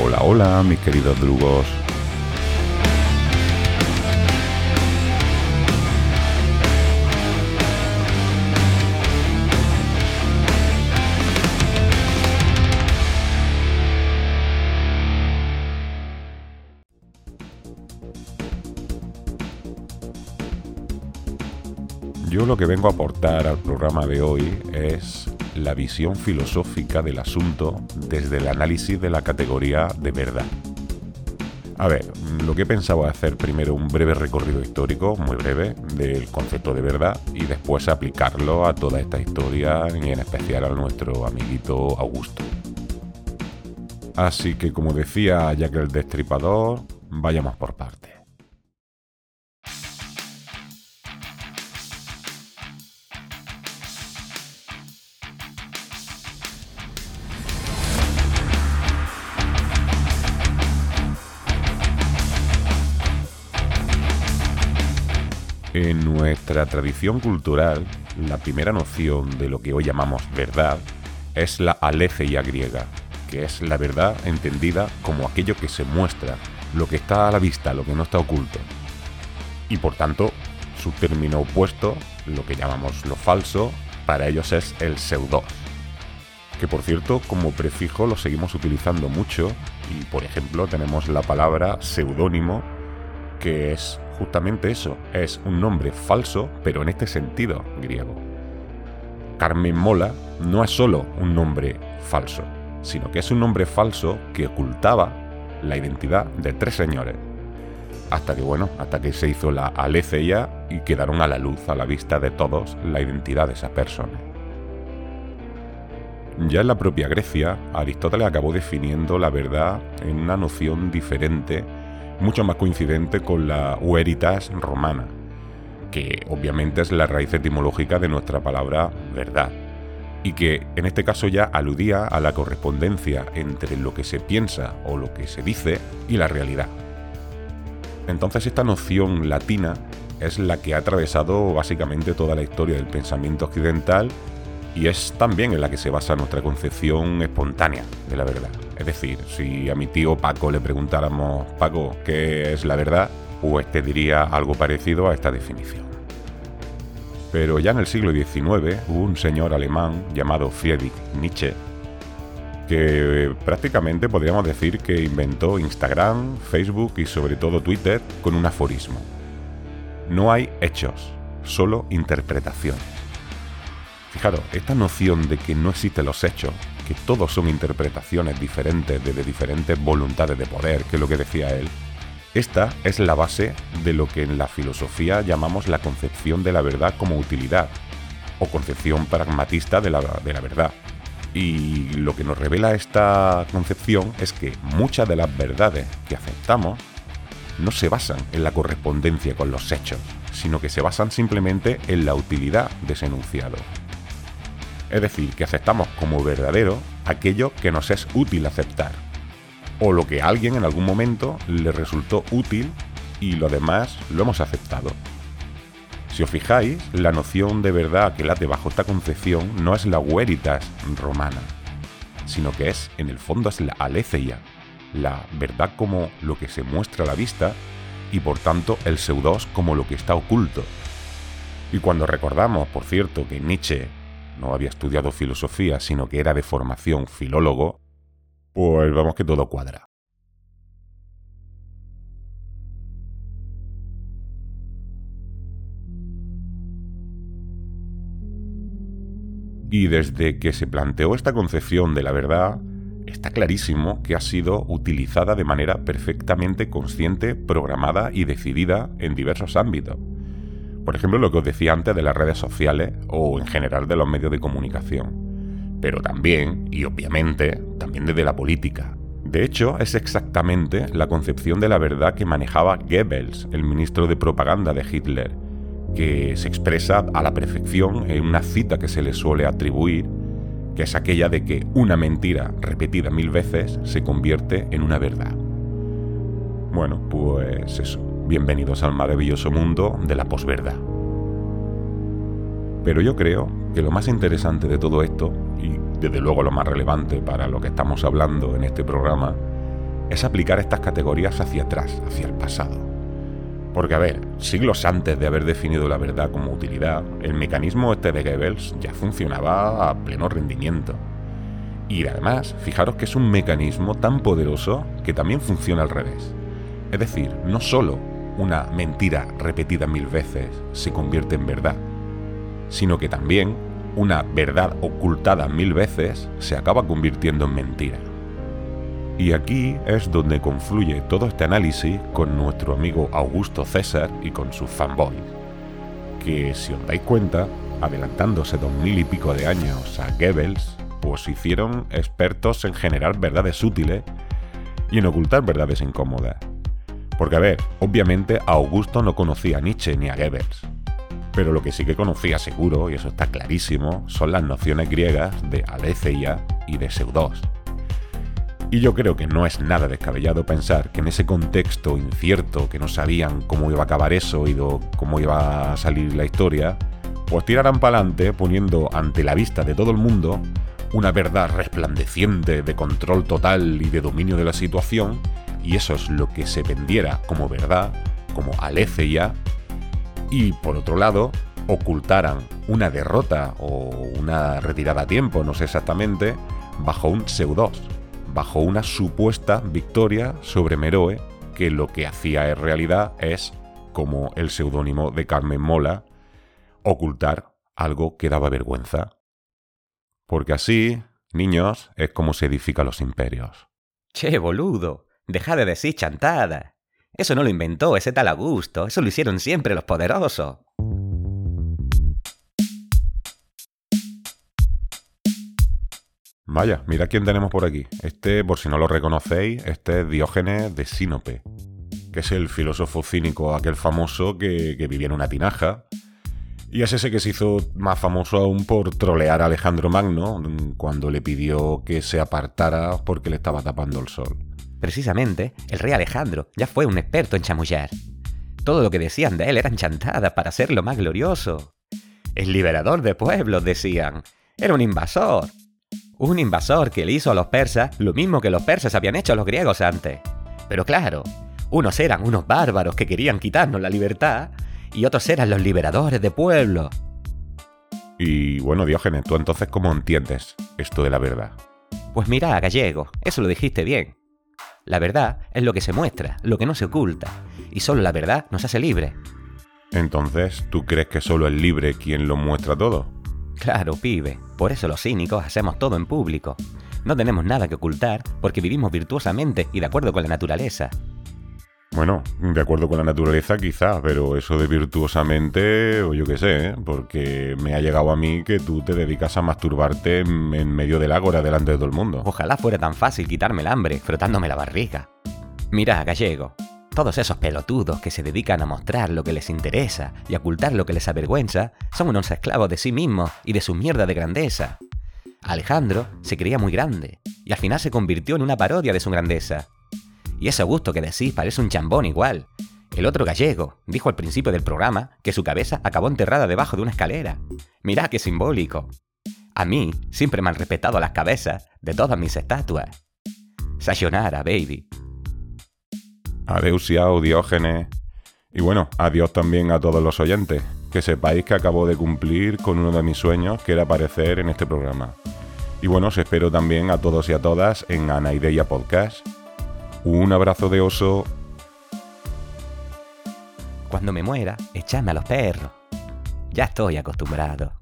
Hola, hola, mis queridos drugos. Yo lo que vengo a aportar al programa de hoy es la visión filosófica del asunto desde el análisis de la categoría de verdad. A ver, lo que es hacer primero un breve recorrido histórico, muy breve, del concepto de verdad y después aplicarlo a toda esta historia y en especial a nuestro amiguito Augusto. Así que como decía Jack el Destripador, vayamos por partes. En nuestra tradición cultural, la primera noción de lo que hoy llamamos verdad es la aletheia griega, que es la verdad entendida como aquello que se muestra, lo que está a la vista, lo que no está oculto. Y por tanto, su término opuesto, lo que llamamos lo falso, para ellos es el pseudo. Que por cierto, como prefijo lo seguimos utilizando mucho y por ejemplo tenemos la palabra seudónimo, que es justamente eso, es un nombre falso, pero en este sentido griego. Carmen Mola no es solo un nombre falso, sino que es un nombre falso que ocultaba la identidad de tres señores. Hasta que, bueno, hasta que se hizo la Aletheia y quedaron a la luz, a la vista de todos, la identidad de esa persona. Ya en la propia Grecia, Aristóteles acabó definiendo la verdad en una noción diferente mucho más coincidente con la veritas romana, que obviamente es la raíz etimológica de nuestra palabra verdad, y que en este caso ya aludía a la correspondencia entre lo que se piensa o lo que se dice y la realidad. Entonces esta noción latina es la que ha atravesado básicamente toda la historia del pensamiento occidental y es también en la que se basa nuestra concepción espontánea de la verdad. Es decir, si a mi tío Paco le preguntáramos, Paco, ¿qué es la verdad? Pues te diría algo parecido a esta definición. Pero ya en el siglo XIX hubo un señor alemán llamado Friedrich Nietzsche que prácticamente podríamos decir que inventó Instagram, Facebook y sobre todo Twitter con un aforismo. No hay hechos, solo interpretaciones. Fijaros, esta noción de que no existen los hechos que todos son interpretaciones diferentes de diferentes voluntades de poder, que es lo que decía él, esta es la base de lo que en la filosofía llamamos la concepción de la verdad como utilidad, o concepción pragmatista de la, de la verdad. Y lo que nos revela esta concepción es que muchas de las verdades que aceptamos no se basan en la correspondencia con los hechos, sino que se basan simplemente en la utilidad de ese enunciado. Es decir, que aceptamos como verdadero aquello que nos es útil aceptar. O lo que a alguien en algún momento le resultó útil y lo demás lo hemos aceptado. Si os fijáis, la noción de verdad que late bajo esta concepción no es la veritas romana, sino que es, en el fondo, es la aletheia, la verdad como lo que se muestra a la vista y por tanto el pseudos como lo que está oculto. Y cuando recordamos, por cierto, que Nietzsche no había estudiado filosofía, sino que era de formación filólogo, pues vamos que todo cuadra. Y desde que se planteó esta concepción de la verdad, está clarísimo que ha sido utilizada de manera perfectamente consciente, programada y decidida en diversos ámbitos por ejemplo, lo que os decía antes de las redes sociales o en general de los medios de comunicación. Pero también, y obviamente, también desde la política. De hecho, es exactamente la concepción de la verdad que manejaba Goebbels, el ministro de propaganda de Hitler, que se expresa a la perfección en una cita que se le suele atribuir, que es aquella de que una mentira repetida mil veces se convierte en una verdad. Bueno, pues eso. Bienvenidos al maravilloso mundo de la posverdad. Pero yo creo que lo más interesante de todo esto, y desde luego lo más relevante para lo que estamos hablando en este programa, es aplicar estas categorías hacia atrás, hacia el pasado. Porque, a ver, siglos antes de haber definido la verdad como utilidad, el mecanismo este de Goebbels ya funcionaba a pleno rendimiento. Y además, fijaros que es un mecanismo tan poderoso que también funciona al revés. Es decir, no solo una mentira repetida mil veces se convierte en verdad, sino que también una verdad ocultada mil veces se acaba convirtiendo en mentira. Y aquí es donde confluye todo este análisis con nuestro amigo Augusto César y con sus fanboys, que si os dais cuenta, adelantándose dos mil y pico de años a Goebbels, pues hicieron expertos en generar verdades útiles y en ocultar verdades incómodas. Porque a ver, obviamente Augusto no conocía a Nietzsche ni a Goebbels, pero lo que sí que conocía seguro, y eso está clarísimo, son las nociones griegas de aletheia y de pseudos. Y yo creo que no es nada descabellado pensar que en ese contexto incierto, que no sabían cómo iba a acabar eso y cómo iba a salir la historia, pues tirarán para adelante poniendo ante la vista de todo el mundo una verdad resplandeciente de control total y de dominio de la situación, y eso es lo que se vendiera como verdad, como aletheia, y por otro lado, ocultaran una derrota o una retirada a tiempo, no sé exactamente, bajo un pseudos, bajo una supuesta victoria sobre Meroe, que lo que hacía en realidad es, como el seudónimo de Carmen Mola, ocultar algo que daba vergüenza. Porque así, niños, es como se edifican los imperios. Che, boludo, deja de decir chantada. Eso no lo inventó ese tal Augusto, eso lo hicieron siempre los poderosos. Vaya, mira quién tenemos por aquí. Este, por si no lo reconocéis, este es Diógenes de Sinope, que es el filósofo cínico aquel famoso que, que vivía en una tinaja. Y es ese que se hizo más famoso aún por trolear a Alejandro Magno cuando le pidió que se apartara porque le estaba tapando el sol. Precisamente, el rey Alejandro ya fue un experto en chamullar. Todo lo que decían de él eran chantadas para hacerlo más glorioso. El liberador de pueblos, decían. Era un invasor. Un invasor que le hizo a los persas lo mismo que los persas habían hecho a los griegos antes. Pero claro, unos eran unos bárbaros que querían quitarnos la libertad y otros eran los liberadores de pueblos. Y bueno, Diógenes, ¿tú entonces cómo entiendes esto de la verdad? Pues mira, gallego, eso lo dijiste bien. La verdad es lo que se muestra, lo que no se oculta, y solo la verdad nos hace libre. Entonces, ¿tú crees que solo es libre quien lo muestra todo? Claro, pibe. Por eso los cínicos hacemos todo en público. No tenemos nada que ocultar porque vivimos virtuosamente y de acuerdo con la naturaleza. Bueno, de acuerdo con la naturaleza quizá, pero eso de virtuosamente, o yo qué sé, ¿eh? porque me ha llegado a mí que tú te dedicas a masturbarte en, medio del ágora delante de todo el mundo. Ojalá fuera tan fácil quitarme el hambre frotándome la barriga. Mira, gallego, todos esos pelotudos que se dedican a mostrar lo que les interesa y ocultar lo que les avergüenza son unos esclavos de sí mismos y de su mierda de grandeza. Alejandro se creía muy grande y al final se convirtió en una parodia de su grandeza. Y ese Augusto que decís parece un chambón igual. El otro gallego dijo al principio del programa que su cabeza acabó enterrada debajo de una escalera. Mirá qué simbólico. A mí siempre me han respetado las cabezas de todas mis estatuas. Sayonara, baby. Adeus y Diógenes. Y bueno, adiós también a todos los oyentes. Que sepáis que acabo de cumplir con uno de mis sueños, que era aparecer en este programa. Y bueno, os espero también a todos y a todas en Anaideia Podcast. Un abrazo de oso. Cuando me muera, echadme a los perros. Ya estoy acostumbrado.